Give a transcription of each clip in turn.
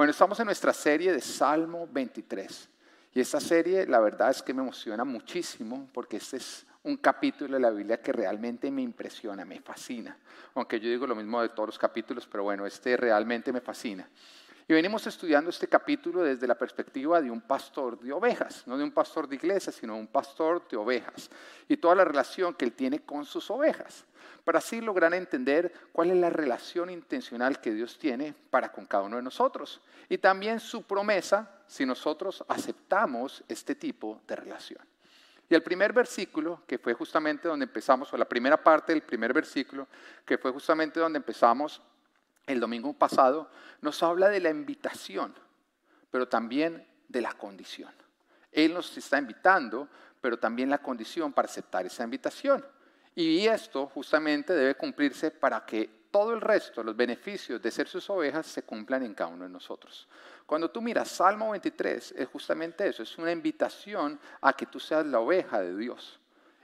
Bueno, estamos en nuestra serie de Salmo 23. Y esta serie, la verdad es que me emociona muchísimo porque este es un capítulo de la Biblia que realmente me impresiona, me fascina. Aunque yo digo lo mismo de todos los capítulos, pero bueno, este realmente me fascina. Y venimos estudiando este capítulo desde la perspectiva de un pastor de ovejas, no de un pastor de iglesia, sino un pastor de ovejas. Y toda la relación que él tiene con sus ovejas, para así lograr entender cuál es la relación intencional que Dios tiene para con cada uno de nosotros. Y también su promesa si nosotros aceptamos este tipo de relación. Y el primer versículo, que fue justamente donde empezamos, o la primera parte del primer versículo, que fue justamente donde empezamos, el domingo pasado, nos habla de la invitación, pero también de la condición. Él nos está invitando, pero también la condición para aceptar esa invitación. Y esto justamente debe cumplirse para que todo el resto, los beneficios de ser sus ovejas, se cumplan en cada uno de nosotros. Cuando tú miras Salmo 23, es justamente eso, es una invitación a que tú seas la oveja de Dios.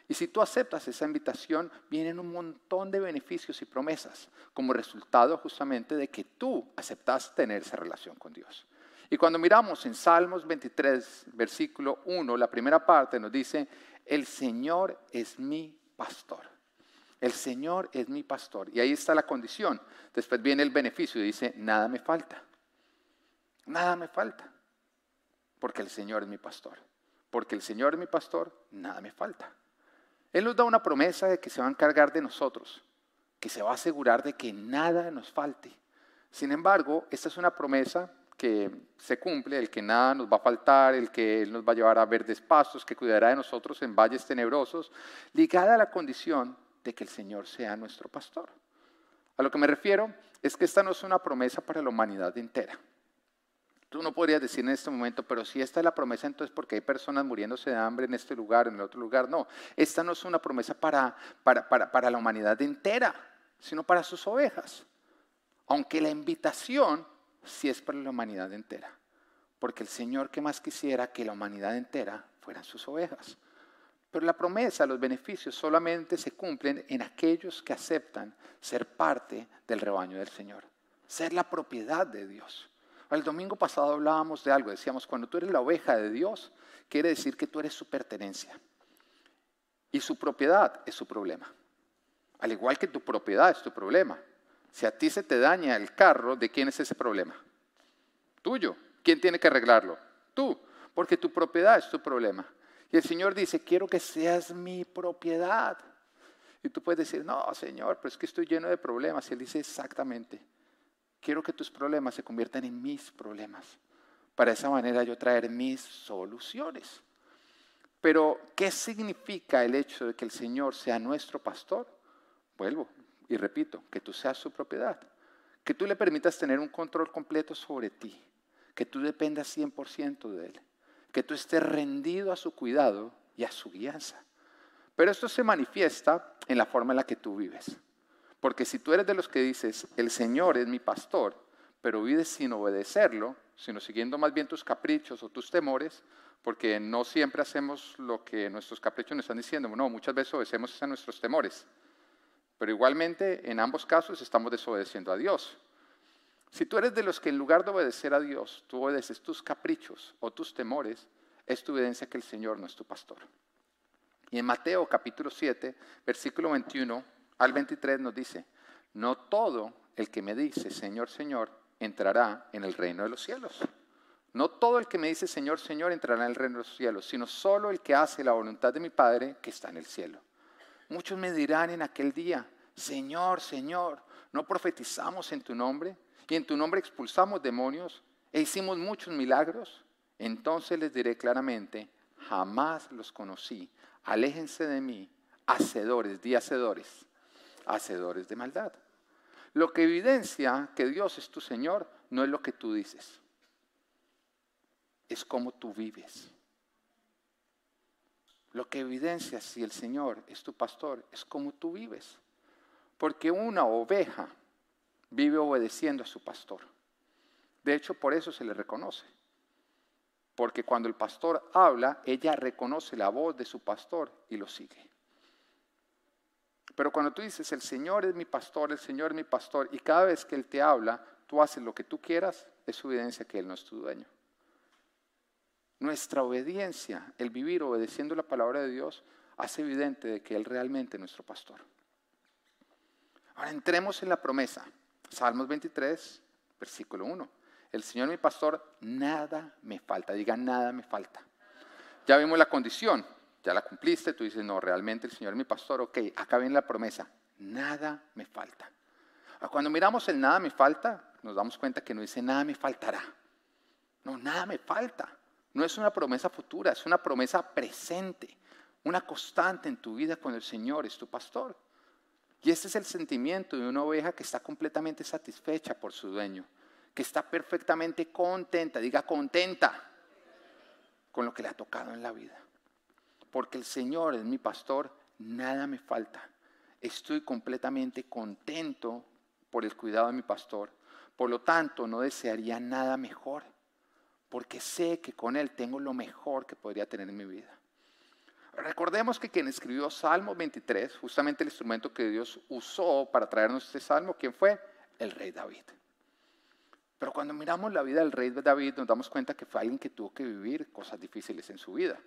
Y si tú aceptas esa invitación, vienen un montón de beneficios y promesas como resultado justamente de que tú aceptas tener esa relación con Dios. Y cuando miramos en Salmos 23, versículo 1, la primera parte nos dice, el Señor es mi pastor. El Señor es mi pastor. Y ahí está la condición. Después viene el beneficio y dice, nada me falta. Nada me falta. Porque el Señor es mi pastor. Porque el Señor es mi pastor, nada me falta. Él nos da una promesa de que se va a encargar de nosotros, que se va a asegurar de que nada nos falte. Sin embargo, esta es una promesa que se cumple, el que nada nos va a faltar, el que Él nos va a llevar a verdes pastos, que cuidará de nosotros en valles tenebrosos, ligada a la condición de que el Señor sea nuestro pastor. A lo que me refiero es que esta no es una promesa para la humanidad entera. Tú no podrías decir en este momento, pero si esta es la promesa, entonces porque hay personas muriéndose de hambre en este lugar, en el otro lugar. No, esta no es una promesa para, para, para, para la humanidad entera, sino para sus ovejas. Aunque la invitación sí es para la humanidad entera. Porque el Señor que más quisiera que la humanidad entera fueran sus ovejas. Pero la promesa, los beneficios solamente se cumplen en aquellos que aceptan ser parte del rebaño del Señor, ser la propiedad de Dios. El domingo pasado hablábamos de algo, decíamos, cuando tú eres la oveja de Dios, quiere decir que tú eres su pertenencia. Y su propiedad es su problema. Al igual que tu propiedad es tu problema. Si a ti se te daña el carro, ¿de quién es ese problema? Tuyo. ¿Quién tiene que arreglarlo? Tú. Porque tu propiedad es tu problema. Y el Señor dice, quiero que seas mi propiedad. Y tú puedes decir, no, Señor, pero es que estoy lleno de problemas. Y Él dice, exactamente quiero que tus problemas se conviertan en mis problemas. Para esa manera yo traer mis soluciones. Pero, ¿qué significa el hecho de que el Señor sea nuestro pastor? Vuelvo y repito, que tú seas su propiedad. Que tú le permitas tener un control completo sobre ti. Que tú dependas 100% de Él. Que tú estés rendido a su cuidado y a su guianza. Pero esto se manifiesta en la forma en la que tú vives. Porque si tú eres de los que dices, el Señor es mi pastor, pero vives sin obedecerlo, sino siguiendo más bien tus caprichos o tus temores, porque no siempre hacemos lo que nuestros caprichos nos están diciendo, no, muchas veces obedecemos a nuestros temores, pero igualmente en ambos casos estamos desobedeciendo a Dios. Si tú eres de los que en lugar de obedecer a Dios, tú obedeces tus caprichos o tus temores, es tu evidencia que el Señor no es tu pastor. Y en Mateo capítulo 7, versículo 21, al 23 nos dice, no todo el que me dice, Señor, Señor, entrará en el reino de los cielos. No todo el que me dice, Señor, Señor, entrará en el reino de los cielos, sino solo el que hace la voluntad de mi Padre que está en el cielo. Muchos me dirán en aquel día, Señor, Señor, ¿no profetizamos en tu nombre? Y en tu nombre expulsamos demonios e hicimos muchos milagros. Entonces les diré claramente, jamás los conocí. Aléjense de mí, hacedores, di hacedores hacedores de maldad. Lo que evidencia que Dios es tu Señor no es lo que tú dices, es cómo tú vives. Lo que evidencia si el Señor es tu pastor es cómo tú vives. Porque una oveja vive obedeciendo a su pastor. De hecho, por eso se le reconoce. Porque cuando el pastor habla, ella reconoce la voz de su pastor y lo sigue. Pero cuando tú dices, el Señor es mi pastor, el Señor es mi pastor, y cada vez que Él te habla, tú haces lo que tú quieras, es evidencia que Él no es tu dueño. Nuestra obediencia, el vivir obedeciendo la palabra de Dios, hace evidente de que Él realmente es nuestro pastor. Ahora entremos en la promesa. Salmos 23, versículo 1. El Señor mi pastor, nada me falta. Diga, nada me falta. Ya vimos la condición, ya la cumpliste, tú dices, no, realmente el Señor es mi pastor, ok, acá viene la promesa, nada me falta. Cuando miramos el nada me falta, nos damos cuenta que no dice nada me faltará. No, nada me falta. No es una promesa futura, es una promesa presente, una constante en tu vida cuando el Señor es tu pastor. Y este es el sentimiento de una oveja que está completamente satisfecha por su dueño, que está perfectamente contenta, diga contenta con lo que le ha tocado en la vida. Porque el Señor es mi pastor, nada me falta. Estoy completamente contento por el cuidado de mi pastor. Por lo tanto, no desearía nada mejor, porque sé que con Él tengo lo mejor que podría tener en mi vida. Recordemos que quien escribió Salmo 23, justamente el instrumento que Dios usó para traernos este salmo, ¿quién fue? El rey David. Pero cuando miramos la vida del rey David nos damos cuenta que fue alguien que tuvo que vivir cosas difíciles en su vida.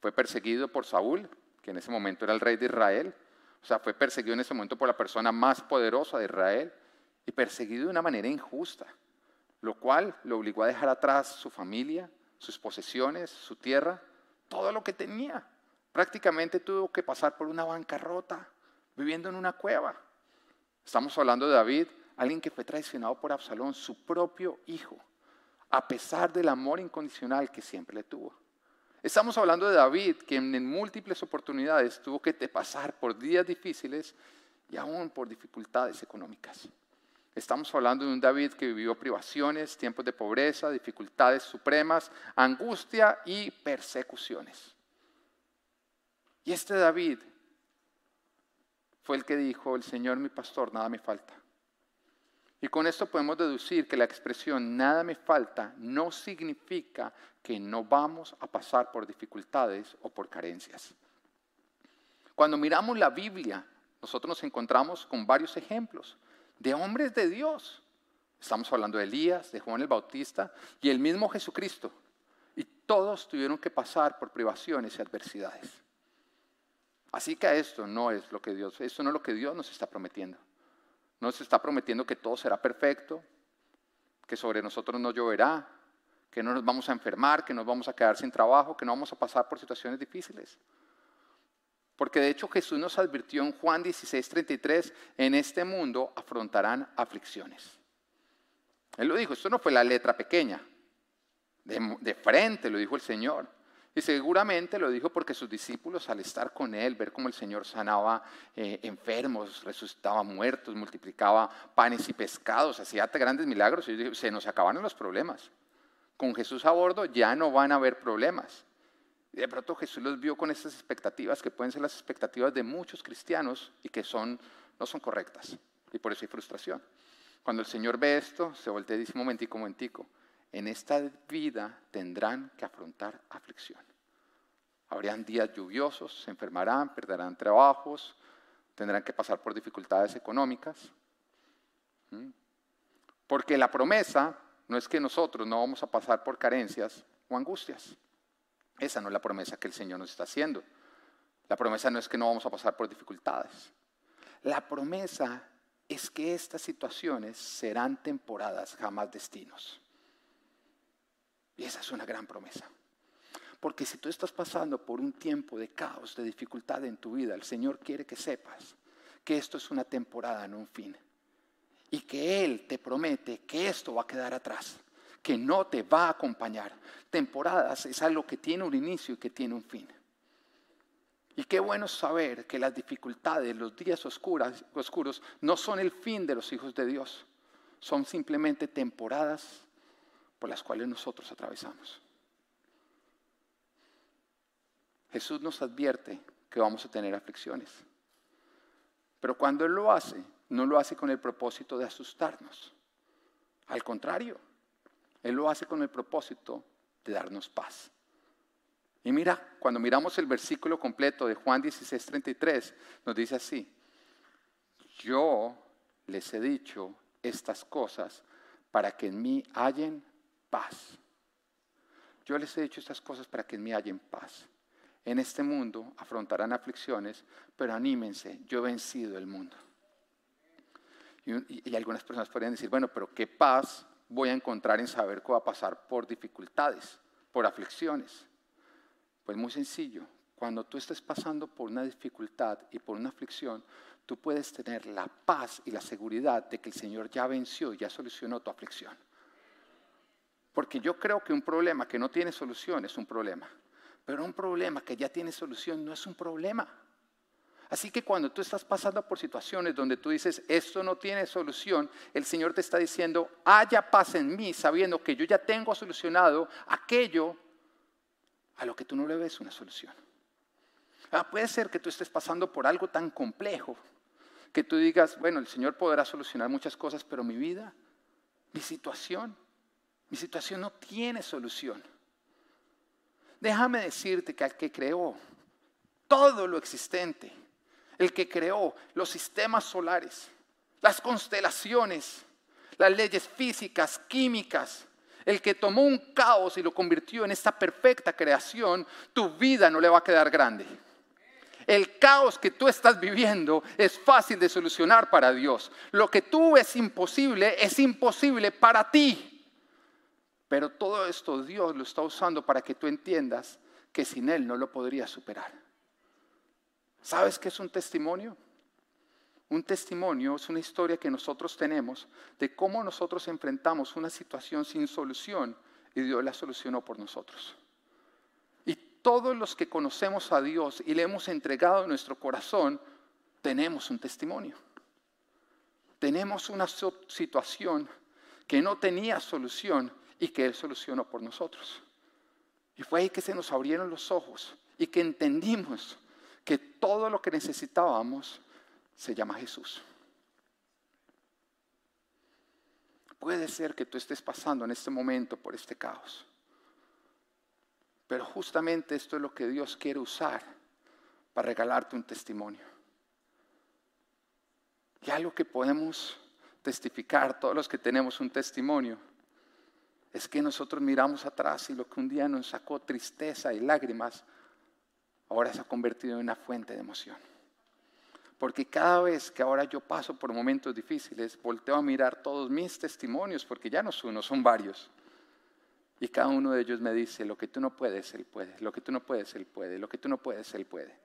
Fue perseguido por Saúl, que en ese momento era el rey de Israel. O sea, fue perseguido en ese momento por la persona más poderosa de Israel y perseguido de una manera injusta, lo cual lo obligó a dejar atrás su familia, sus posesiones, su tierra, todo lo que tenía. Prácticamente tuvo que pasar por una bancarrota, viviendo en una cueva. Estamos hablando de David, alguien que fue traicionado por Absalón, su propio hijo, a pesar del amor incondicional que siempre le tuvo. Estamos hablando de David, quien en múltiples oportunidades tuvo que pasar por días difíciles y aún por dificultades económicas. Estamos hablando de un David que vivió privaciones, tiempos de pobreza, dificultades supremas, angustia y persecuciones. Y este David fue el que dijo, el Señor mi pastor, nada me falta. Y con esto podemos deducir que la expresión nada me falta no significa que no vamos a pasar por dificultades o por carencias. Cuando miramos la Biblia, nosotros nos encontramos con varios ejemplos de hombres de Dios. Estamos hablando de Elías, de Juan el Bautista y el mismo Jesucristo. Y todos tuvieron que pasar por privaciones y adversidades. Así que esto no es lo que Dios, esto no es lo que Dios nos está prometiendo. Nos está prometiendo que todo será perfecto, que sobre nosotros no lloverá, que no nos vamos a enfermar, que nos vamos a quedar sin trabajo, que no vamos a pasar por situaciones difíciles. Porque de hecho Jesús nos advirtió en Juan 16:33, en este mundo afrontarán aflicciones. Él lo dijo, esto no fue la letra pequeña, de, de frente lo dijo el Señor. Y seguramente lo dijo porque sus discípulos al estar con él, ver cómo el Señor sanaba eh, enfermos, resucitaba muertos, multiplicaba panes y pescados, hacía grandes milagros, y se nos acabaron los problemas. Con Jesús a bordo ya no van a haber problemas. Y de pronto Jesús los vio con estas expectativas que pueden ser las expectativas de muchos cristianos y que son, no son correctas. Y por eso hay frustración. Cuando el Señor ve esto, se voltea y dice, momentico, momentico, en esta vida tendrán que afrontar aflicción. Habrían días lluviosos, se enfermarán, perderán trabajos, tendrán que pasar por dificultades económicas. Porque la promesa no es que nosotros no vamos a pasar por carencias o angustias. Esa no es la promesa que el Señor nos está haciendo. La promesa no es que no vamos a pasar por dificultades. La promesa es que estas situaciones serán temporadas, jamás destinos. Y esa es una gran promesa. Porque si tú estás pasando por un tiempo de caos, de dificultad en tu vida, el Señor quiere que sepas que esto es una temporada, no un fin. Y que Él te promete que esto va a quedar atrás, que no te va a acompañar. Temporadas es algo que tiene un inicio y que tiene un fin. Y qué bueno saber que las dificultades, los días oscuros, no son el fin de los hijos de Dios, son simplemente temporadas por las cuales nosotros atravesamos. Jesús nos advierte que vamos a tener aflicciones. Pero cuando Él lo hace, no lo hace con el propósito de asustarnos. Al contrario, Él lo hace con el propósito de darnos paz. Y mira, cuando miramos el versículo completo de Juan 16:33, nos dice así, yo les he dicho estas cosas para que en mí hallen paz. Yo les he dicho estas cosas para que en mí hallen paz. En este mundo afrontarán aflicciones, pero anímense, yo he vencido el mundo. Y, y, algunas personas podrían decir, bueno, pero ¿qué paz voy a encontrar en saber que va a pasar por dificultades, por aflicciones? Pues muy sencillo, cuando tú estés pasando por una dificultad y por una aflicción, tú puedes tener la paz y la seguridad de que el Señor ya venció y ya solucionó tu aflicción. Porque yo creo que un problema que no tiene solución es un problema, pero un problema que ya tiene solución no es un problema. Así que cuando tú estás pasando por situaciones donde tú dices, esto no tiene solución, el Señor te está diciendo, haya paz en mí, sabiendo que yo ya tengo solucionado aquello a lo que tú no le ves una solución. Ah, puede ser que tú estés pasando por algo tan complejo que tú digas, bueno, el Señor podrá solucionar muchas cosas, pero mi vida, mi situación, mi situación no tiene solución. Déjame decirte que al que creó todo lo existente, el que creó los sistemas solares, las constelaciones, las leyes físicas, químicas, el que tomó un caos y lo convirtió en esta perfecta creación, tu vida no le va a quedar grande. El caos que tú estás viviendo es fácil de solucionar para Dios. Lo que tú ves imposible es imposible para ti. Pero todo esto Dios lo está usando para que tú entiendas que sin Él no lo podrías superar. ¿Sabes qué es un testimonio? Un testimonio es una historia que nosotros tenemos de cómo nosotros enfrentamos una situación sin solución y Dios la solucionó por nosotros todos los que conocemos a Dios y le hemos entregado nuestro corazón, tenemos un testimonio. Tenemos una situación que no tenía solución y que Él solucionó por nosotros. Y fue ahí que se nos abrieron los ojos y que entendimos que todo lo que necesitábamos se llama Jesús. Puede ser que tú estés pasando en este momento por este caos. Pero justamente esto es lo que Dios quiere usar para regalarte un testimonio. Y algo que podemos testificar, todos los que tenemos un testimonio, es que nosotros miramos atrás y lo que un día nos sacó tristeza y lágrimas, ahora se ha convertido en una fuente de emoción. Porque cada vez que ahora yo paso por momentos difíciles, volteo a mirar todos mis testimonios, porque ya no son uno, son varios. Y cada uno de ellos me dice, lo que tú no puedes, Él puede, lo que tú no puedes, Él puede, lo que tú no puedes, Él puede.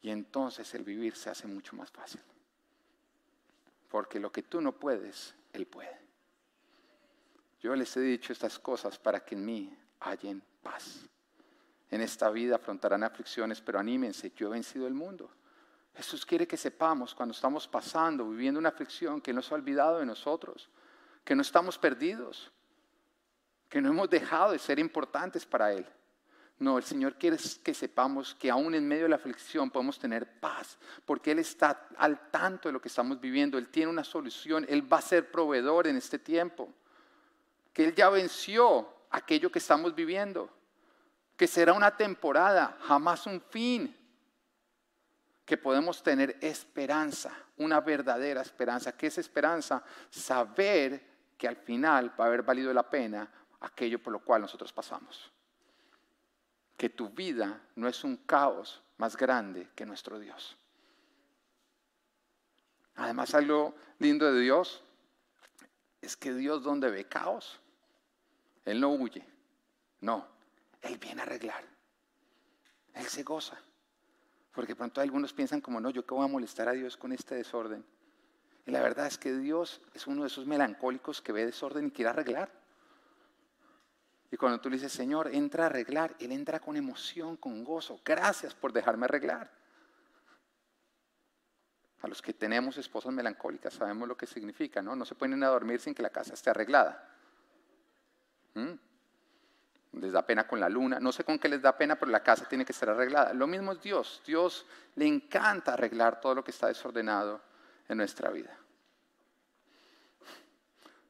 Y entonces el vivir se hace mucho más fácil. Porque lo que tú no puedes, Él puede. Yo les he dicho estas cosas para que en mí hallen paz. En esta vida afrontarán aflicciones, pero anímense, yo he vencido el mundo. Jesús quiere que sepamos cuando estamos pasando, viviendo una aflicción, que no se ha olvidado de nosotros, que no estamos perdidos, que no hemos dejado de ser importantes para Él. No, el Señor quiere que sepamos que aún en medio de la aflicción podemos tener paz, porque Él está al tanto de lo que estamos viviendo, Él tiene una solución, Él va a ser proveedor en este tiempo, que Él ya venció aquello que estamos viviendo, que será una temporada, jamás un fin, que podemos tener esperanza, una verdadera esperanza. ¿Qué es esperanza? Saber que al final va a haber valido la pena aquello por lo cual nosotros pasamos. Que tu vida no es un caos más grande que nuestro Dios. Además, algo lindo de Dios es que Dios donde ve caos, Él no huye, no, Él viene a arreglar. Él se goza. Porque pronto algunos piensan como, no, yo qué voy a molestar a Dios con este desorden. Y la verdad es que Dios es uno de esos melancólicos que ve desorden y quiere arreglar. Y cuando tú le dices, Señor, entra a arreglar, Él entra con emoción, con gozo. Gracias por dejarme arreglar. A los que tenemos esposas melancólicas sabemos lo que significa, ¿no? No se pueden a dormir sin que la casa esté arreglada. Les da pena con la luna. No sé con qué les da pena, pero la casa tiene que estar arreglada. Lo mismo es Dios. Dios le encanta arreglar todo lo que está desordenado en nuestra vida.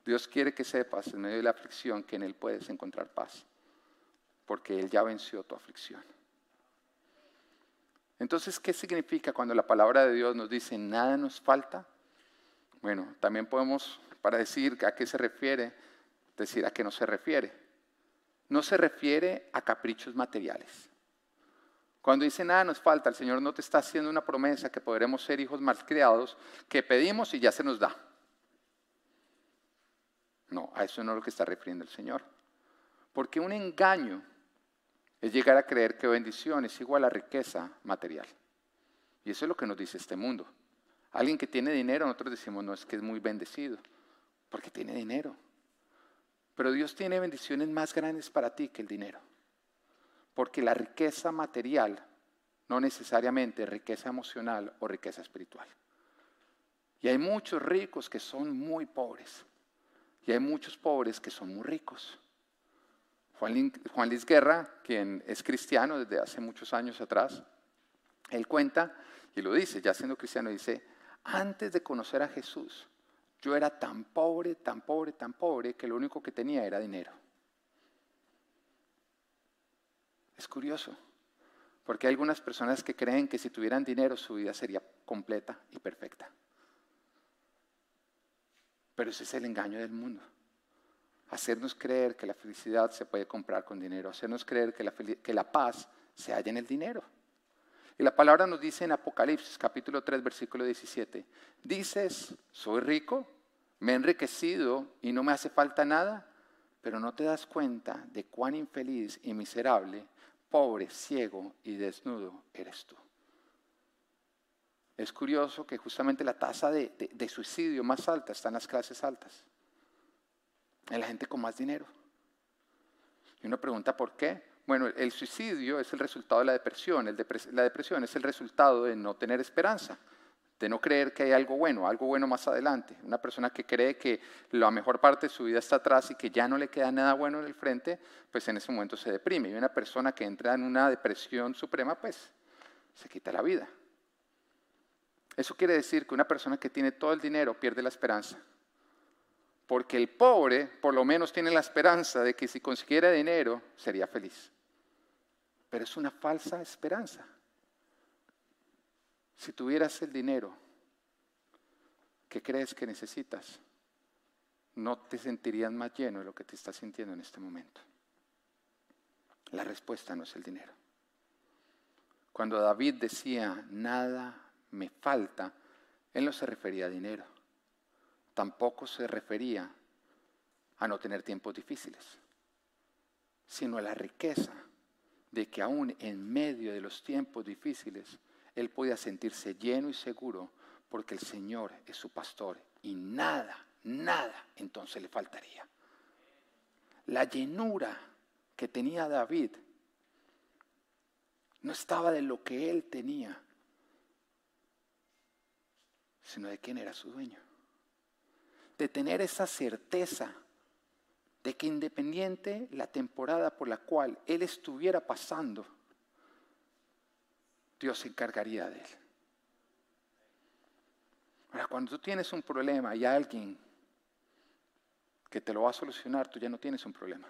Dios quiere que sepas en medio de la aflicción que en Él puedes encontrar paz, porque Él ya venció tu aflicción. Entonces, ¿qué significa cuando la palabra de Dios nos dice nada nos falta? Bueno, también podemos para decir a qué se refiere, decir a qué no se refiere. No se refiere a caprichos materiales. Cuando dice nada nos falta, el Señor no te está haciendo una promesa que podremos ser hijos mal criados, que pedimos y ya se nos da. No, a eso no es lo que está refiriendo el Señor. Porque un engaño es llegar a creer que bendición es igual a riqueza material. Y eso es lo que nos dice este mundo. Alguien que tiene dinero, nosotros decimos, no es que es muy bendecido, porque tiene dinero. Pero Dios tiene bendiciones más grandes para ti que el dinero. Porque la riqueza material no necesariamente es riqueza emocional o riqueza espiritual. Y hay muchos ricos que son muy pobres. Y hay muchos pobres que son muy ricos. Juan, Luis Guerra, quien es cristiano desde hace muchos años atrás, él cuenta y lo dice, ya siendo cristiano, dice, antes de conocer a Jesús, yo era tan pobre, tan pobre, tan pobre, que lo único que tenía era dinero. Es curioso, porque hay algunas personas que creen que si tuvieran dinero su vida sería completa y perfecta. Pero ese es el engaño del mundo. Hacernos creer que la felicidad se puede comprar con dinero, hacernos creer que la, paz se halla en el dinero. Y la palabra nos dice en Apocalipsis capítulo 3 versículo 17, dices, soy rico, me he enriquecido y no me hace falta nada, pero no te das cuenta de cuán infeliz y miserable, pobre, ciego y desnudo eres tú. Es curioso que justamente la tasa de, suicidio más alta está en las clases altas, en la gente con más dinero. Y uno pregunta por qué. Bueno, el suicidio es el resultado de la depresión. la depresión es el resultado de no tener esperanza, de no creer que hay algo bueno, algo bueno más adelante. Una persona que cree que la mejor parte de su vida está atrás y que ya no le queda nada bueno en el frente, pues en ese momento se deprime. Y una persona que entra en una depresión suprema, pues se quita la vida. Eso quiere decir que una persona que tiene todo el dinero pierde la esperanza. Porque el pobre por lo menos tiene la esperanza de que si consiguiera dinero sería feliz pero es una falsa esperanza. Si tuvieras el dinero que crees que necesitas, no te sentirías más lleno de lo que te estás sintiendo en este momento. La respuesta no es el dinero. Cuando David decía, nada me falta, él no se refería a dinero. Tampoco se refería a no tener tiempos difíciles, sino a la riqueza de que aún en medio de los tiempos difíciles, él podía sentirse lleno y seguro porque el Señor es su pastor y nada, nada entonces le faltaría. La llenura que tenía David no estaba de lo que él tenía, sino de quién era su dueño. De tener esa certeza de que independiente la temporada por la cual él estuviera pasando, Dios se encargaría de él. Ahora, cuando tú tienes un problema y alguien que te lo va a solucionar, tú ya no tienes un problema.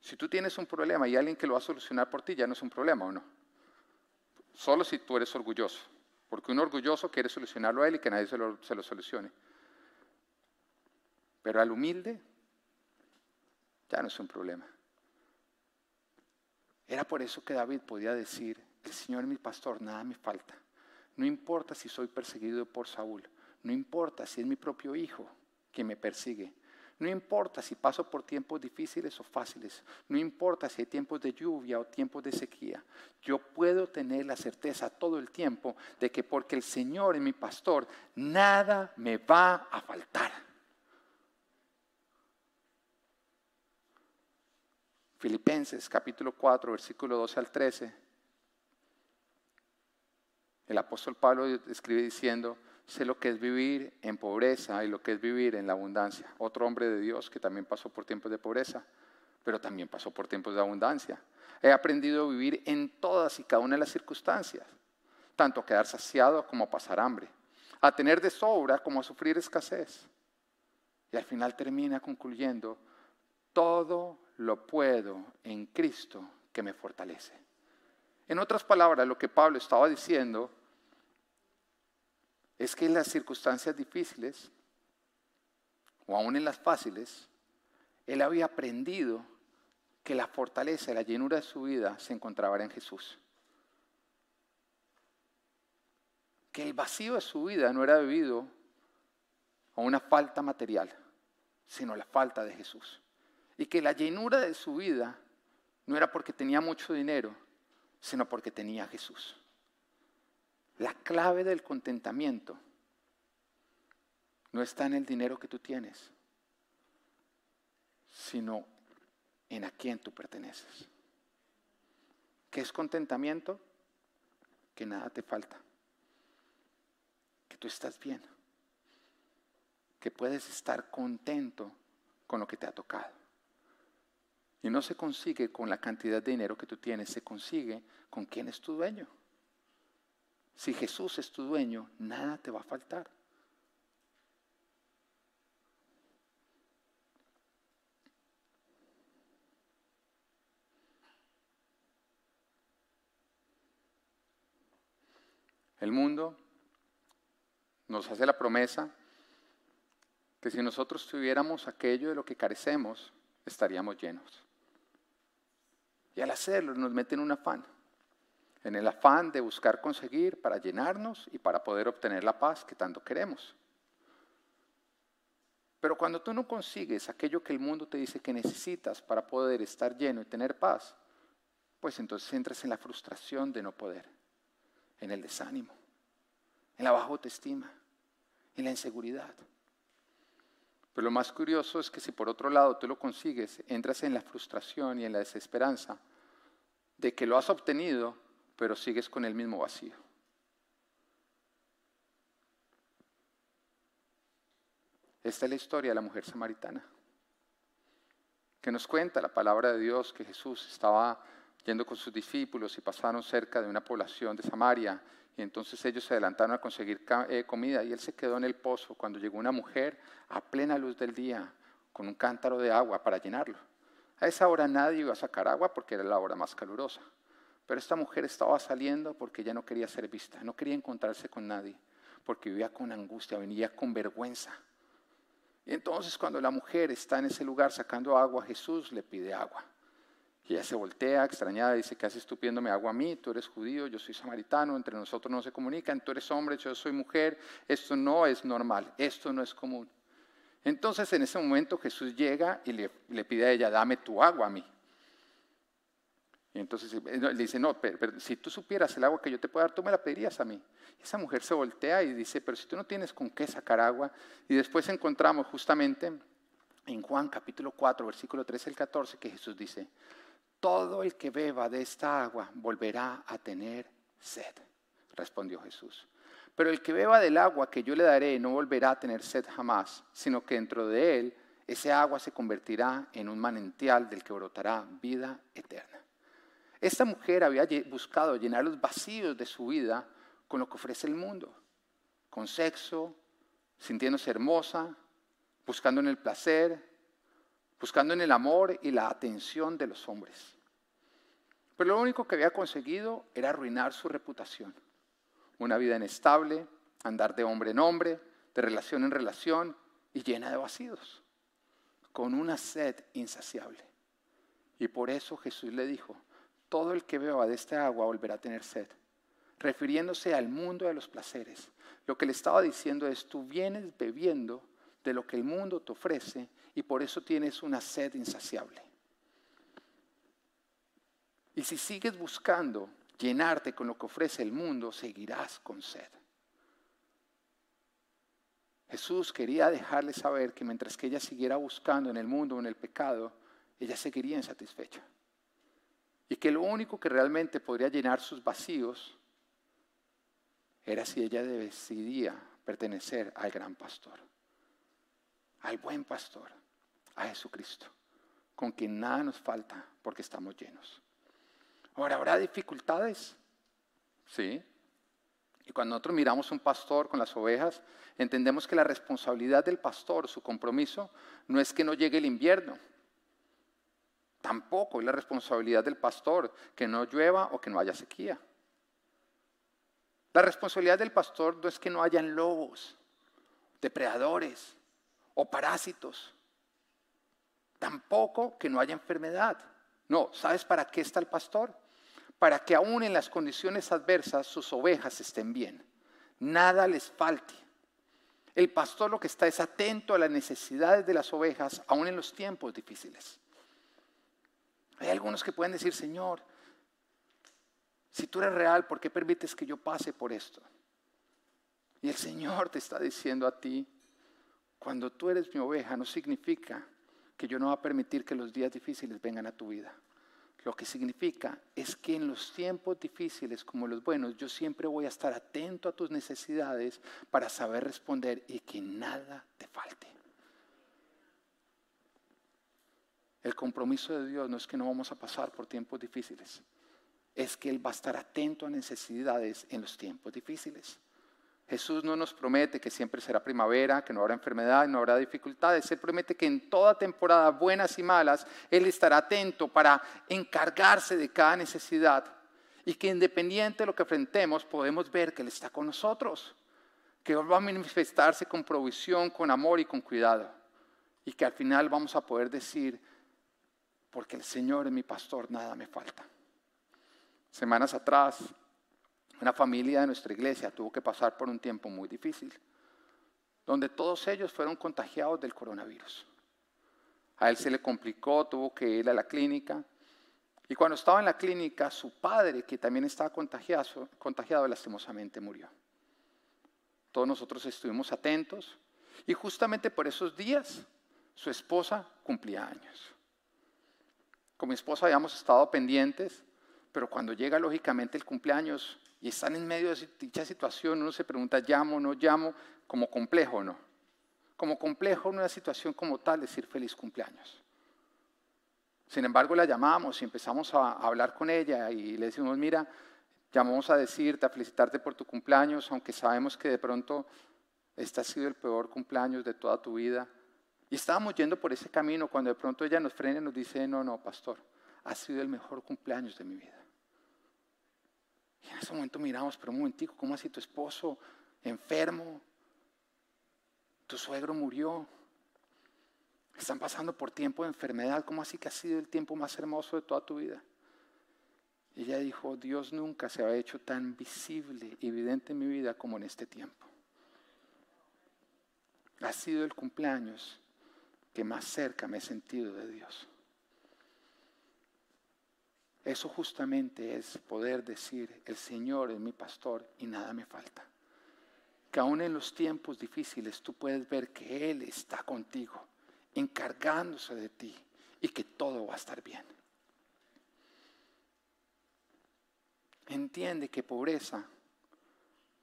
Si tú tienes un problema y alguien que lo va a solucionar por ti, ya no es un problema o no. Solo si tú eres orgulloso. Porque un orgulloso quiere solucionarlo a él y que nadie se lo, se lo solucione. Pero al humilde, ya no es un problema. Era por eso que David podía decir, el Señor es mi pastor, nada me falta. No importa si soy perseguido por Saúl, no importa si es mi propio hijo quien me persigue, no importa si paso por tiempos difíciles o fáciles, no importa si hay tiempos de lluvia o tiempos de sequía, yo puedo tener la certeza todo el tiempo de que porque el Señor es mi pastor, nada me va a faltar. Filipenses capítulo 4, versículo 12 al 13. El apóstol Pablo escribe diciendo, sé lo que es vivir en pobreza y lo que es vivir en la abundancia. Otro hombre de Dios que también pasó por tiempos de pobreza, pero también pasó por tiempos de abundancia. He aprendido a vivir en todas y cada una de las circunstancias, tanto a quedar saciado como a pasar hambre, a tener de sobra como a sufrir escasez. Y al final termina concluyendo, todo lo puedo en Cristo que me fortalece. En otras palabras, lo que Pablo estaba diciendo es que en las circunstancias difíciles, o aún en las fáciles, él había aprendido que la fortaleza y la llenura de su vida se encontraban en Jesús. Que el vacío de su vida no era debido a una falta material, sino la falta de Jesús. Y que la llenura de su vida no era porque tenía mucho dinero, sino porque tenía a Jesús. La clave del contentamiento no está en el dinero que tú tienes, sino en a quién tú perteneces. ¿Qué es contentamiento? Que nada te falta, que tú estás bien, que puedes estar contento con lo que te ha tocado. Y no se consigue con la cantidad de dinero que tú tienes, se consigue con quién es tu dueño. Si Jesús es tu dueño, nada te va a faltar. El mundo nos hace la promesa que si nosotros tuviéramos aquello de lo que carecemos, estaríamos llenos. Y al hacerlo nos meten un afán, en el afán de buscar conseguir para llenarnos y para poder obtener la paz que tanto queremos. Pero cuando tú no consigues aquello que el mundo te dice que necesitas para poder estar lleno y tener paz, pues entonces entras en la frustración de no poder en el desánimo, en la baja autoestima, en la inseguridad. Pero lo más curioso es que si por otro lado tú lo consigues, entras en la frustración y en la desesperanza de que lo has obtenido, pero sigues con el mismo vacío. Esta es la historia de la mujer samaritana, que nos cuenta la palabra de Dios que Jesús estaba yendo con sus discípulos y pasaron cerca de una población de Samaria y entonces ellos se adelantaron a conseguir eh, comida y él se quedó en el pozo cuando llegó una mujer a plena luz del día con un cántaro de agua para llenarlo. A esa hora nadie iba a sacar agua porque era la hora más calurosa. Pero esta mujer estaba saliendo porque ya no quería ser vista, no quería encontrarse con nadie, porque vivía con angustia, venía con vergüenza. Y entonces cuando la mujer está en ese lugar sacando agua, Jesús le pide agua. Y ella se voltea, extrañada, dice, ¿qué haces tú pidiéndome agua a mí? Tú eres judío, yo soy samaritano, entre nosotros no se comunican, tú eres hombre, yo soy mujer, esto no es normal, esto no es común. Entonces en ese momento Jesús llega y le, pide a ella, dame tu agua a mí. Y entonces eh, le dice, no, pero, si tú supieras el agua que yo te puedo dar, tú me la pedirías a mí. esa mujer se voltea y dice, pero si tú no tienes con qué sacar agua. Y después encontramos justamente en Juan capítulo 4, versículo 13 al 14, que Jesús dice, todo el que beba de esta agua volverá a tener sed, respondió Jesús. Pero el que beba del agua que yo le daré no volverá a tener sed jamás, sino que dentro de él ese agua se convertirá en un manantial del que brotará vida eterna. Esta mujer había buscado llenar los vacíos de su vida con lo que ofrece el mundo, con sexo, sintiéndose hermosa, buscando en el placer, buscando en el amor y la atención de los hombres. Pero lo único que había conseguido era arruinar su reputación. Una vida inestable, andar de hombre en hombre, de relación en relación y llena de vacíos, con una sed insaciable. Y por eso Jesús le dijo, todo el que beba de esta agua volverá a tener sed, refiriéndose al mundo de los placeres. Lo que le estaba diciendo es, tú vienes bebiendo de lo que el mundo te ofrece y por eso tienes una sed insaciable. Y si sigues buscando llenarte con lo que ofrece el mundo, seguirás con sed. Jesús quería dejarle saber que mientras que ella siguiera buscando en el mundo, en el pecado, ella seguiría insatisfecha. Y que lo único que realmente podría llenar sus vacíos era si ella decidía pertenecer al gran pastor, al buen pastor, a Jesucristo, con quien nada nos falta porque estamos llenos. Ahora, ¿habrá dificultades? Sí. Y cuando nosotros miramos un pastor con las ovejas, entendemos que la responsabilidad del pastor, su compromiso, no es que no llegue el invierno. Tampoco es la responsabilidad del pastor que no llueva o que no haya sequía. La responsabilidad del pastor no es que no hayan lobos, depredadores o parásitos. Tampoco que no haya enfermedad. No, ¿sabes para qué está el pastor? Para que aún en las condiciones adversas sus ovejas estén bien. Nada les falte. El pastor lo que está es atento a las necesidades de las ovejas, aún en los tiempos difíciles. Hay algunos que pueden decir, Señor, si tú eres real, ¿por qué permites que yo pase por esto? Y el Señor te está diciendo a ti, cuando tú eres mi oveja, no significa que yo no va a permitir que los días difíciles vengan a tu vida. Lo que significa es que en los tiempos difíciles como los buenos, yo siempre voy a estar atento a tus necesidades para saber responder y que nada te falte. El compromiso de Dios no es que no vamos a pasar por tiempos difíciles, es que Él va a estar atento a necesidades en los tiempos difíciles. Jesús no nos promete que siempre será primavera, que no habrá enfermedad, no habrá dificultades. Él promete que en toda temporada, buenas y malas, Él estará atento para encargarse de cada necesidad y que independiente de lo que enfrentemos, podemos ver que Él está con nosotros, que Él va a manifestarse con provisión, con amor y con cuidado. Y que al final vamos a poder decir, porque el Señor es mi pastor, nada me falta. Semanas atrás una familia de nuestra iglesia tuvo que pasar por un tiempo muy difícil, donde todos ellos fueron contagiados del coronavirus. A él se le complicó, tuvo que ir a la clínica. Y cuando estaba en la clínica, su padre, que también estaba contagiado, lastimosamente, murió. Todos nosotros estuvimos atentos y justamente por esos días su esposa cumplía años. Con mi esposa habíamos estado pendientes, pero cuando llega lógicamente el cumpleaños, y están en medio de dicha situación, uno se pregunta, ¿llamo o no llamo? Como complejo o no. Como complejo en una situación como tal, decir feliz cumpleaños. Sin embargo, la llamamos y empezamos a hablar con ella y le decimos, mira, llamamos a decirte, a felicitarte por tu cumpleaños, aunque sabemos que de pronto este ha sido el peor cumpleaños de toda tu vida. Y estábamos yendo por ese camino cuando de pronto ella nos frena y nos dice, no, no, pastor, ha sido el mejor cumpleaños de mi vida. En ese momento miramos, pero un momentico, ¿cómo así tu esposo enfermo? Tu suegro murió. Están pasando por tiempo de enfermedad. ¿Cómo así que ha sido el tiempo más hermoso de toda tu vida? Ella dijo, Dios nunca se ha hecho tan visible y evidente en mi vida como en este tiempo. Ha sido el cumpleaños que más cerca me he sentido de Dios. Eso justamente es poder decir, el Señor es mi pastor y nada me falta. Que aún en los tiempos difíciles tú puedes ver que Él está contigo, encargándose de ti y que todo va a estar bien. Entiende que pobreza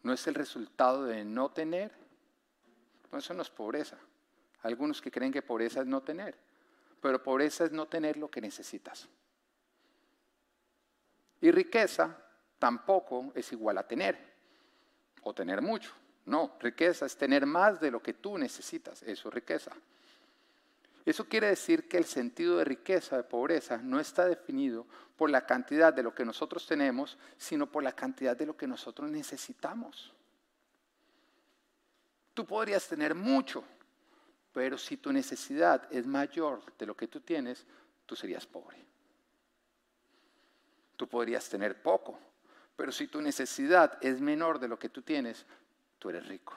no es el resultado de no tener. No, eso no es pobreza. Algunos que creen que pobreza es no tener. Pero pobreza es no tener lo que necesitas. Y riqueza tampoco es igual a tener o tener mucho. No, riqueza es tener más de lo que tú necesitas. Eso es riqueza. Eso quiere decir que el sentido de riqueza, de pobreza, no está definido por la cantidad de lo que nosotros tenemos, sino por la cantidad de lo que nosotros necesitamos. Tú podrías tener mucho, pero si tu necesidad es mayor de lo que tú tienes, tú serías pobre. Tú podrías tener poco, pero si tu necesidad es menor de lo que tú tienes, tú eres rico.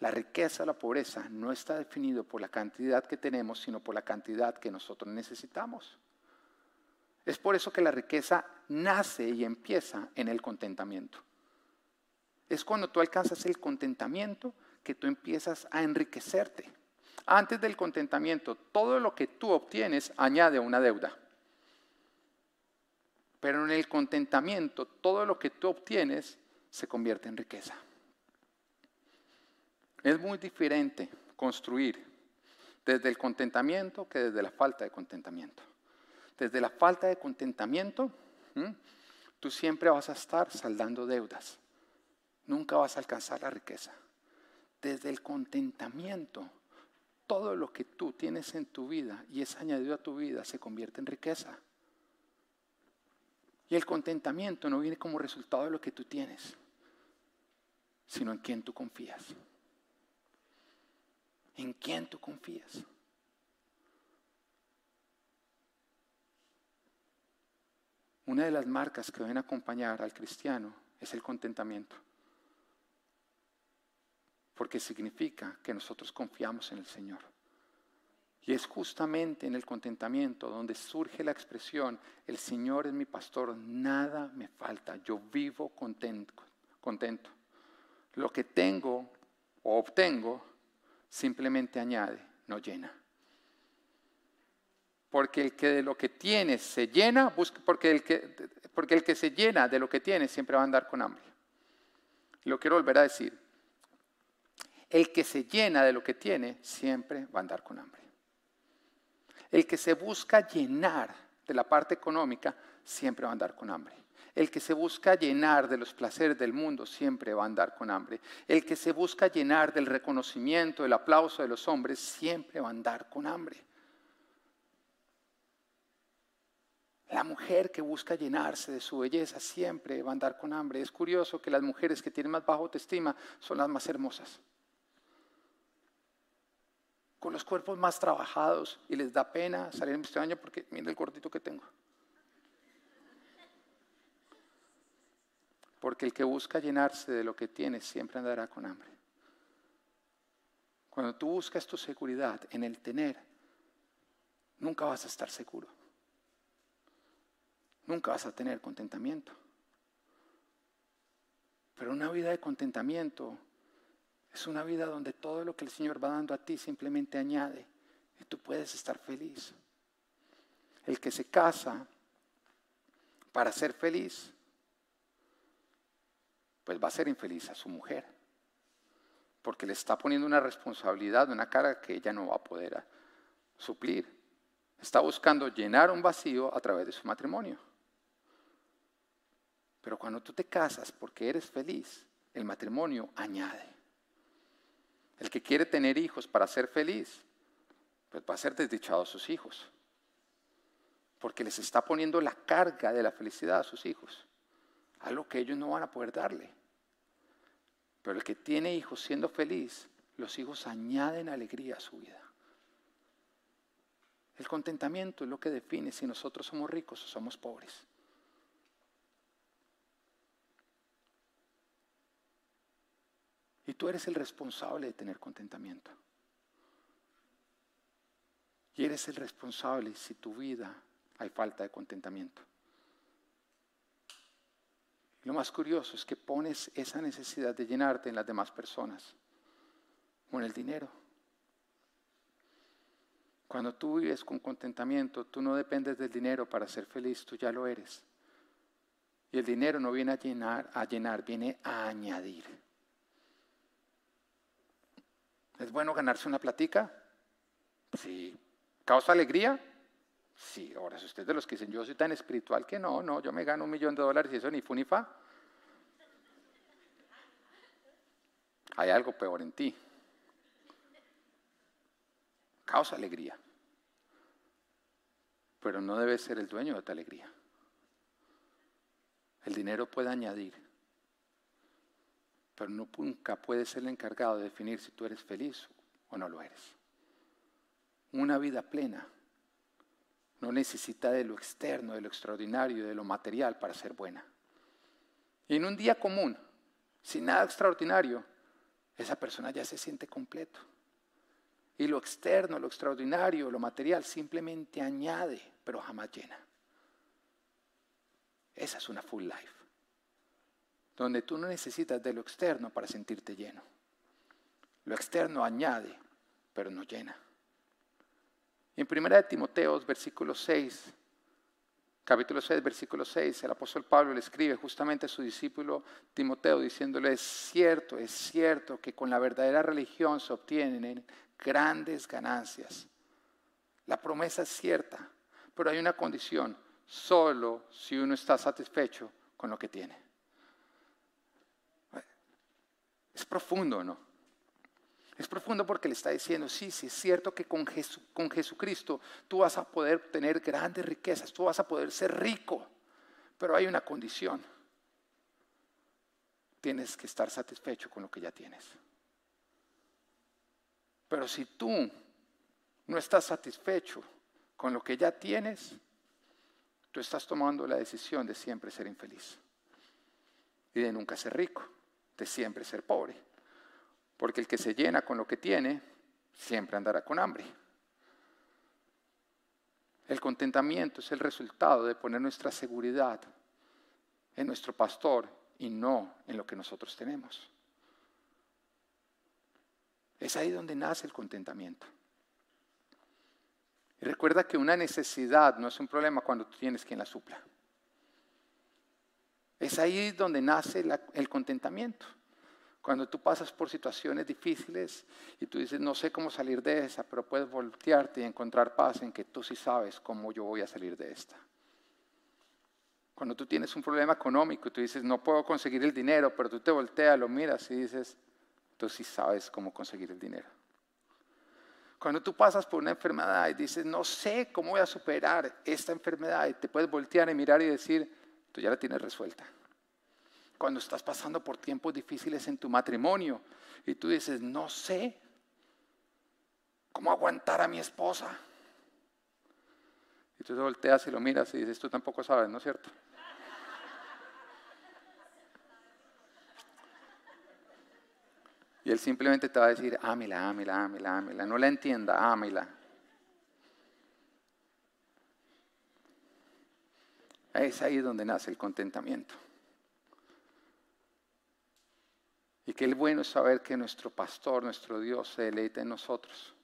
La riqueza, la pobreza no está definido por la cantidad que tenemos, sino por la cantidad que nosotros necesitamos. Es por eso que la riqueza nace y empieza en el contentamiento. Es cuando tú alcanzas el contentamiento que tú empiezas a enriquecerte. Antes del contentamiento, todo lo que tú obtienes añade una deuda. Pero en el contentamiento, todo lo que tú obtienes se convierte en riqueza. Es muy diferente construir desde el contentamiento que desde la falta de contentamiento. Desde la falta de contentamiento, tú siempre vas a estar saldando deudas. Nunca vas a alcanzar la riqueza. Desde el contentamiento, todo lo que tú tienes en tu vida y es añadido a tu vida se convierte en riqueza. Y el contentamiento no viene como resultado de lo que tú tienes, sino en quien tú confías. ¿En quién tú confías? Una de las marcas que deben acompañar al cristiano es el contentamiento. Porque significa que nosotros confiamos en el Señor. Y es justamente en el contentamiento donde surge la expresión, el Señor es mi pastor, nada me falta, yo vivo contento. contento. Lo que tengo o obtengo simplemente añade, no llena. Porque el que de lo que tiene se llena, porque, el que, porque el que se llena de lo que tiene siempre va a andar con hambre. Lo quiero volver a decir. El que se llena de lo que tiene siempre va a andar con hambre. El que se busca llenar de la parte económica siempre va a andar con hambre. El que se busca llenar de los placeres del mundo siempre va a andar con hambre. El que se busca llenar del reconocimiento, del aplauso de los hombres, siempre va a andar con hambre. La mujer que busca llenarse de su belleza siempre va a andar con hambre. Es curioso que las mujeres que tienen más baja autoestima son las más hermosas. Con los cuerpos más trabajados y les da pena salir en este año porque mira el gordito que tengo. Porque el que busca llenarse de lo que tiene siempre andará con hambre. Cuando tú buscas tu seguridad en el tener, nunca vas a estar seguro. Nunca vas a tener contentamiento. Pero una vida de contentamiento es una vida donde todo lo que el Señor va dando a ti simplemente añade y tú puedes estar feliz. El que se casa para ser feliz pues va a ser infeliz a su mujer, porque le está poniendo una responsabilidad, una cara que ella no va a poder suplir. Está buscando llenar un vacío a través de su matrimonio. Pero cuando tú te casas porque eres feliz, el matrimonio añade. El que quiere tener hijos para ser feliz, pues va a ser desdichado a sus hijos. Porque les está poniendo la carga de la felicidad a sus hijos algo que ellos no van a poder darle. Pero el que tiene hijos siendo feliz, los hijos añaden alegría a su vida. El contentamiento es lo que define si nosotros somos ricos o somos pobres. Y tú eres el responsable de tener contentamiento. Y eres el responsable si tu vida hay falta de contentamiento. Lo más curioso es que pones esa necesidad de llenarte en las demás personas o en el dinero. Cuando tú vives con contentamiento, tú no dependes del dinero para ser feliz, tú ya lo eres. Y el dinero no viene a llenar, a llenar, viene a añadir. ¿Es bueno ganarse una platica? Sí. ¿Causa alegría? Sí, ahora si ustedes de los que dicen, yo soy tan espiritual que no, no, yo me gano un millón de dólares y eso ni fu ni fa. Hay algo peor en ti. Causa alegría. Pero no debe ser el dueño de tu alegría. El dinero puede añadir, pero nunca puede ser el encargado de definir si tú eres feliz o no lo eres. Una vida plena no necesita de lo externo, de lo extraordinario, de lo material para ser buena. Y en un día común, sin nada extraordinario, esa persona ya se siente completo. Y lo externo, lo extraordinario, lo material simplemente añade, pero jamás llena. Esa es una full life, donde tú no necesitas de lo externo para sentirte lleno. Lo externo añade, pero no llena. En 1 Timoteo, versículo 6, capítulo 6, versículo 6, el apóstol Pablo le escribe justamente a su discípulo Timoteo diciéndole, es cierto, es cierto que con la verdadera religión se obtienen grandes ganancias. La promesa es cierta, pero hay una condición, solo si uno está satisfecho con lo que tiene. Es profundo, ¿no? Es profundo porque le está diciendo, sí, sí, es cierto que con, con Jesucristo tú vas a poder tener grandes riquezas, tú vas a poder ser rico, pero hay una condición. Tienes que estar satisfecho con lo que ya tienes. Pero si tú no estás satisfecho con lo que ya tienes, tú estás tomando la decisión de siempre ser infeliz y de nunca ser rico, de siempre ser pobre. Porque el que se llena con lo que tiene, siempre andará con hambre. El contentamiento es el resultado de poner nuestra seguridad en nuestro pastor y no en lo que nosotros tenemos. Es ahí donde nace el contentamiento. Y recuerda que una necesidad no es un problema cuando tú tienes quien la supla. Es ahí donde nace el contentamiento. Cuando tú pasas por situaciones difíciles y tú dices, no sé cómo salir de esa, pero puedes voltearte y encontrar paz en que tú sí sabes cómo yo voy a salir de esta. Cuando tú tienes un problema económico y tú dices, no puedo conseguir el dinero, pero tú te volteas, lo miras y dices, tú sí sabes cómo conseguir el dinero. Cuando tú pasas por una enfermedad y dices, no sé cómo voy a superar esta enfermedad, y te puedes voltear y mirar y decir, ya la tienes resuelta cuando estás pasando por tiempos difíciles en tu matrimonio y tú dices, no sé cómo aguantar a mi esposa. Y tú te volteas y lo miras y dices, tú tampoco sabes, ¿no es cierto? Y él simplemente te va a decir, ámela, ámela, ámela, ámela. No la entienda, ámela. Es ahí donde nace el contentamiento. Y qué bueno es saber que nuestro pastor, nuestro Dios, se deleita en nosotros.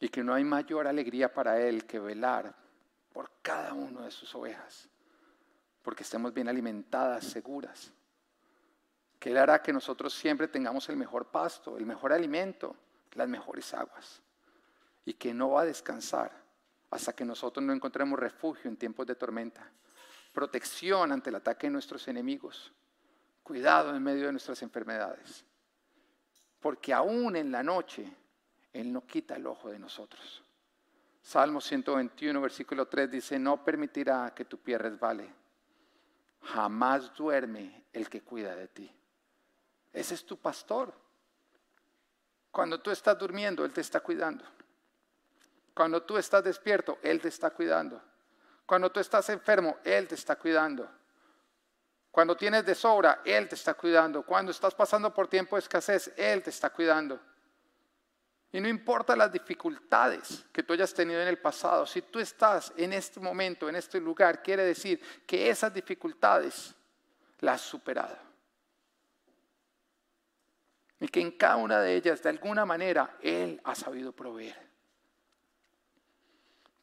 Y que no hay mayor alegría para Él que velar por cada uno de sus ovejas. Porque estemos bien alimentadas, seguras. Que Él hará que nosotros siempre tengamos el mejor pasto, el mejor alimento, las mejores aguas. Y que no va a descansar hasta que nosotros no encontremos refugio en tiempos de tormenta. Protección ante el ataque de nuestros enemigos cuidado en medio de nuestras enfermedades. Porque aún en la noche, Él no quita el ojo de nosotros. Salmo 121, versículo 3 dice, no permitirá que tu pie resbale. Jamás duerme el que cuida de ti. Ese es tu pastor. Cuando tú estás durmiendo, Él te está cuidando. Cuando tú estás despierto, Él te está cuidando. Cuando tú estás enfermo, Él te está cuidando. Cuando tienes de sobra, Él te está cuidando. Cuando estás pasando por tiempo de escasez, Él te está cuidando. Y no importa las dificultades que tú hayas tenido en el pasado, si tú estás en este momento, en este lugar, quiere decir que esas dificultades las has superado. Y que en cada una de ellas, de alguna manera, Él ha sabido proveer.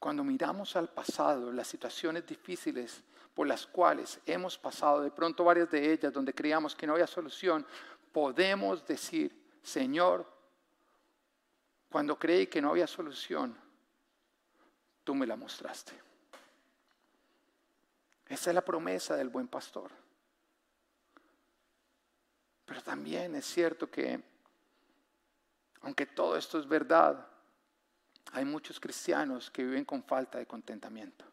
Cuando miramos al pasado, las situaciones difíciles por las cuales hemos pasado, de pronto varias de ellas donde creíamos que no había solución, podemos decir, Señor, cuando creí que no había solución, tú me la mostraste. Esa es la promesa del buen pastor. Pero también es cierto que, aunque todo esto es verdad, hay muchos cristianos que viven con falta de contentamiento.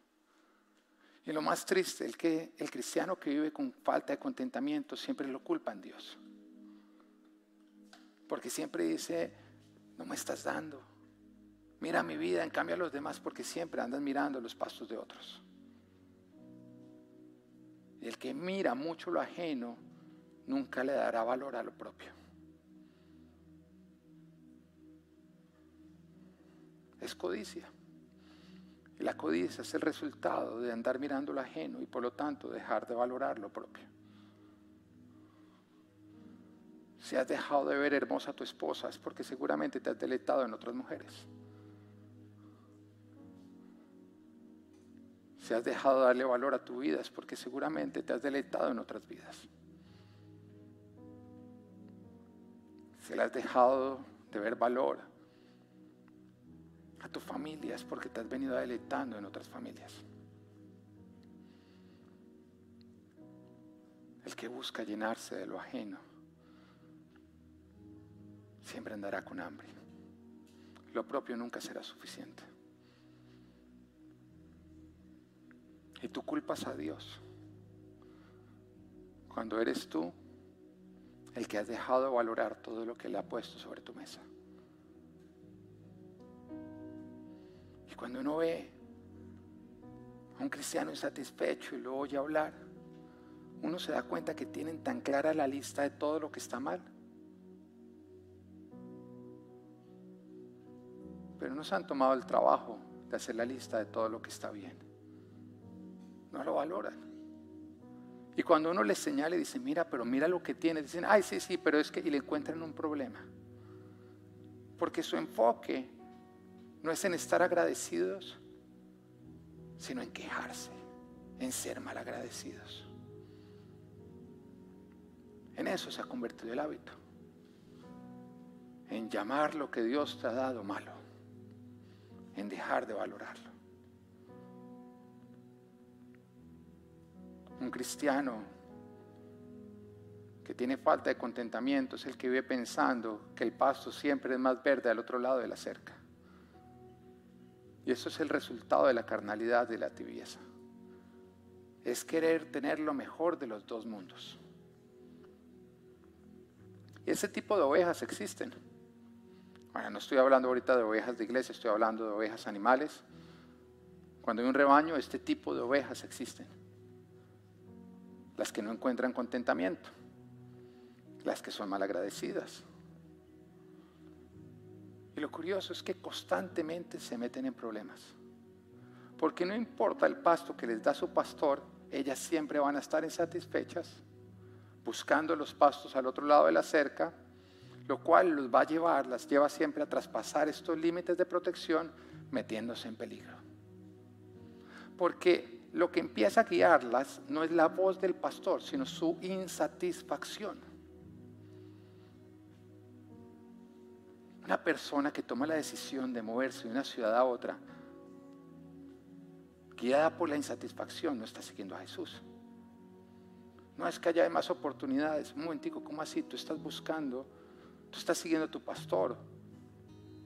Y lo más triste, el que el cristiano que vive con falta de contentamiento siempre lo culpa en Dios. Porque siempre dice, no me estás dando. Mira mi vida, en cambio a los demás porque siempre andan mirando los pasos de otros. Y el que mira mucho lo ajeno, nunca le dará valor a lo propio. Es codicia. Y la codicia es el resultado de andar mirando lo ajeno y por lo tanto dejar de valorar lo propio. Si has dejado de ver hermosa a tu esposa es porque seguramente te has deleitado en otras mujeres. Si has dejado de darle valor a tu vida es porque seguramente te has deleitado en otras vidas. Si le has dejado de ver valor a tu familia es porque te has venido deleitando en otras familias. El que busca llenarse de lo ajeno siempre andará con hambre. Lo propio nunca será suficiente. Y tú culpas a Dios cuando eres tú el que has dejado de valorar todo lo que le ha puesto sobre tu mesa. Cuando uno ve a un cristiano insatisfecho y lo oye hablar, uno se da cuenta que tienen tan clara la lista de todo lo que está mal. Pero no se han tomado el trabajo de hacer la lista de todo lo que está bien. No lo valoran. Y cuando uno les señala y dice, mira, pero mira lo que tiene, dicen, ay, sí, sí, pero es que, y le encuentran un problema. Porque su enfoque no es en estar agradecidos, sino en quejarse, en ser malagradecidos. En eso se ha convertido el hábito, en llamar lo que Dios te ha dado malo, en dejar de valorarlo. Un cristiano que tiene falta de contentamiento es el que vive pensando que el pasto siempre es más verde al otro lado de la cerca. Y eso es el resultado de la carnalidad de la tibieza. Es querer tener lo mejor de los dos mundos. Y ese tipo de ovejas existen. Ahora, no estoy hablando ahorita de ovejas de iglesia, estoy hablando de ovejas animales. Cuando hay un rebaño, este tipo de ovejas existen las que no encuentran contentamiento, las que son malagradecidas. Y lo curioso es que constantemente se meten en problemas. Porque no importa el pasto que les da su pastor, ellas siempre van a estar insatisfechas, buscando los pastos al otro lado de la cerca, lo cual los va a llevar, las lleva siempre a traspasar estos límites de protección, metiéndose en peligro. Porque lo que empieza a guiarlas no es la voz del pastor, sino su insatisfacción. Una persona que toma la decisión de moverse de una ciudad a otra, guiada por la insatisfacción, no está siguiendo a Jesús. No es que haya más oportunidades. Un momentico, ¿cómo así? Tú estás buscando, tú estás siguiendo a tu pastor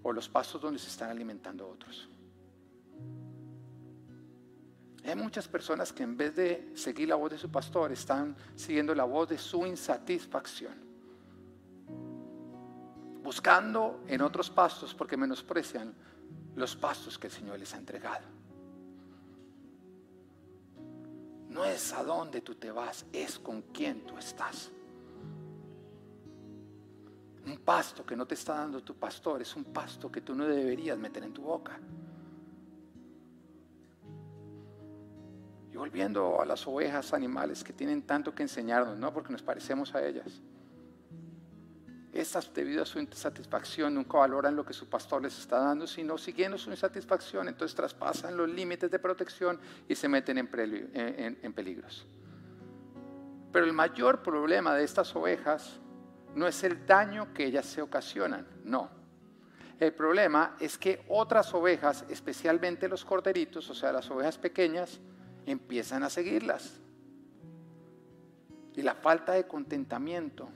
o los pasos donde se están alimentando otros. Hay muchas personas que en vez de seguir la voz de su pastor están siguiendo la voz de su insatisfacción. Buscando en otros pastos porque menosprecian los pastos que el Señor les ha entregado. No es a dónde tú te vas, es con quién tú estás. Un pasto que no te está dando tu pastor es un pasto que tú no deberías meter en tu boca. Y volviendo a las ovejas animales que tienen tanto que enseñarnos, no porque nos parecemos a ellas. Estas, debido a su insatisfacción, nunca valoran lo que su pastor les está dando, sino siguiendo su insatisfacción, entonces traspasan los límites de protección y se meten en, peligros. Pero el mayor problema de estas ovejas no es el daño que ellas se ocasionan, no. El problema es que otras ovejas, especialmente los corderitos, o sea, las ovejas pequeñas, empiezan a seguirlas. Y la falta de contentamiento,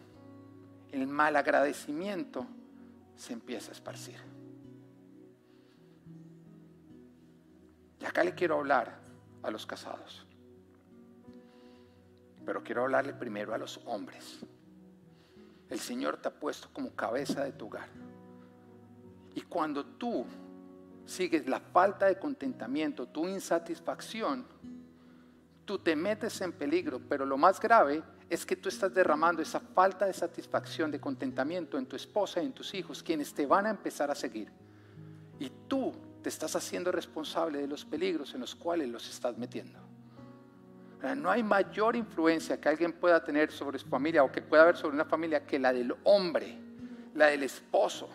el mal agradecimiento se empieza a esparcir. Y acá le quiero hablar a los casados. Pero quiero hablarle primero a los hombres. El Señor te ha puesto como cabeza de tu hogar. Y cuando tú sigues la falta de contentamiento, tu insatisfacción, tú te metes en peligro, pero lo más grave es que tú estás derramando esa falta de satisfacción, de contentamiento en tu esposa y en tus hijos, quienes te van a empezar a seguir. Y tú te estás haciendo responsable de los peligros en los cuales los estás metiendo. No hay mayor influencia que alguien pueda tener sobre su familia o que pueda haber sobre una familia que la del hombre, la del esposo,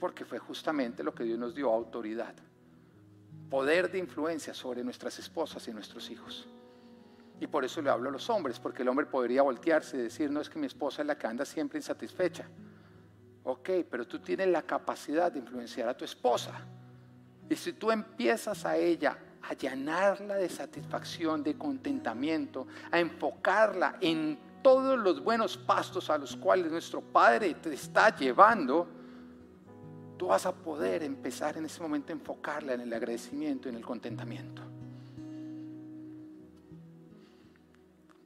porque fue justamente lo que Dios nos dio autoridad poder de influencia sobre nuestras esposas y nuestros hijos. Y por eso le hablo a los hombres, porque el hombre podría voltearse y decir, no es que mi esposa es la que anda siempre insatisfecha. Ok, pero tú tienes la capacidad de influenciar a tu esposa. Y si tú empiezas a ella a llenarla de satisfacción, de contentamiento, a enfocarla en todos los buenos pastos a los cuales nuestro Padre te está llevando, tú vas a poder empezar en ese momento a enfocarla en el agradecimiento, en el contentamiento.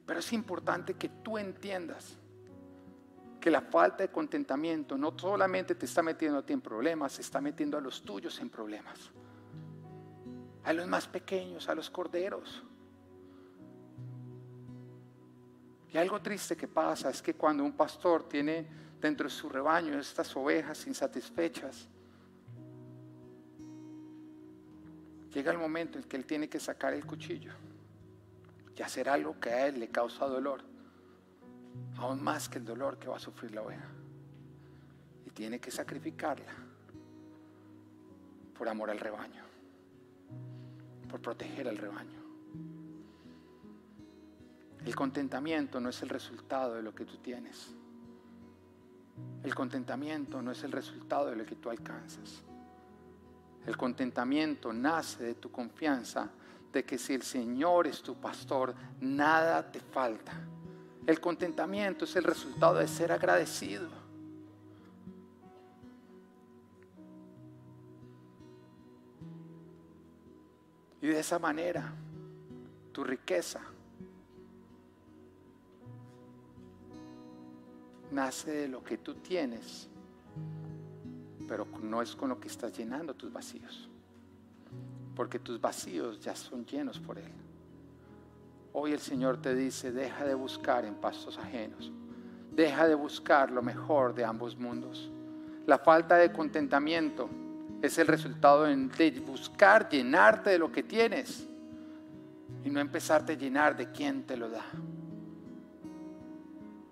Pero es importante que tú entiendas que la falta de contentamiento no solamente te está metiendo a ti en problemas, está metiendo a los tuyos en problemas. a los más pequeños, a los corderos. Y algo triste que pasa es que cuando un pastor tiene dentro de su rebaño estas ovejas insatisfechas, llega el momento en que él tiene que sacar el cuchillo y hacer algo que a él le causa dolor, aún más que el dolor que va a sufrir la oveja. Y tiene que sacrificarla por amor al rebaño, por proteger al rebaño. El contentamiento no es el resultado de lo que tú tienes. El contentamiento no es el resultado de lo que tú alcanzas. El contentamiento nace de tu confianza de que si el Señor es tu pastor, nada te falta. El contentamiento es el resultado de ser agradecido. Y de esa manera, tu riqueza nace de lo que tú tienes, pero no es con lo que estás llenando tus vacíos, porque tus vacíos ya son llenos por Él. Hoy el Señor te dice, deja de buscar en pastos ajenos, deja de buscar lo mejor de ambos mundos. La falta de contentamiento es el resultado de buscar llenarte de lo que tienes y no empezarte a llenar de quien te lo da.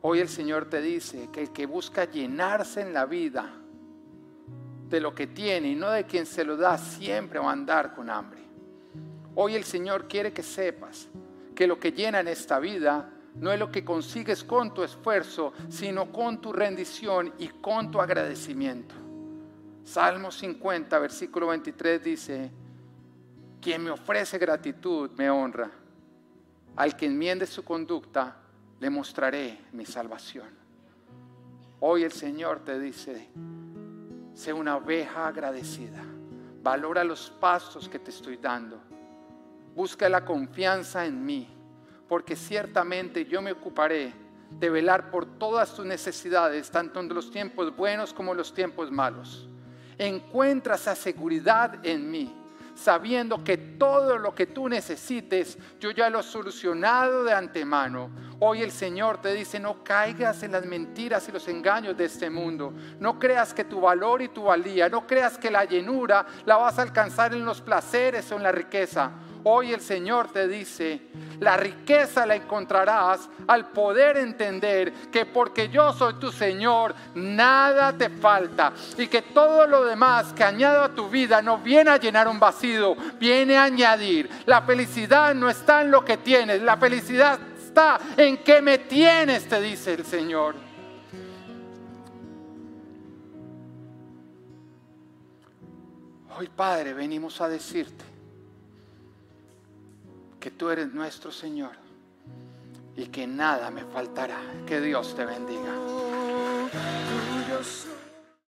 Hoy el Señor te dice que el que busca llenarse en la vida de lo que tiene y no de quien se lo da, siempre va a andar con hambre. Hoy el Señor quiere que sepas que lo que llena en esta vida no es lo que consigues con tu esfuerzo, sino con tu rendición y con tu agradecimiento. Salmo 50, versículo 23 dice, quien me ofrece gratitud me honra. Al que enmiende su conducta, le mostraré mi salvación. Hoy el Señor te dice, sé una oveja agradecida, valora los pasos que te estoy dando, busca la confianza en mí, porque ciertamente yo me ocuparé de velar por todas tus necesidades, tanto en los tiempos buenos como en los tiempos malos. Encuentra esa seguridad en mí sabiendo que todo lo que tú necesites, yo ya lo he solucionado de antemano. Hoy el Señor te dice, no caigas en las mentiras y los engaños de este mundo. No creas que tu valor y tu valía, no creas que la llenura la vas a alcanzar en los placeres o en la riqueza. Hoy el Señor te dice, la riqueza la encontrarás al poder entender que porque yo soy tu Señor, nada te falta. Y que todo lo demás que añado a tu vida no viene a llenar un vacío, viene a añadir. La felicidad no está en lo que tienes, la felicidad está en que me tienes, te dice el Señor. Hoy Padre venimos a decirte que tú eres nuestro Señor y que nada me faltará. Que Dios te bendiga.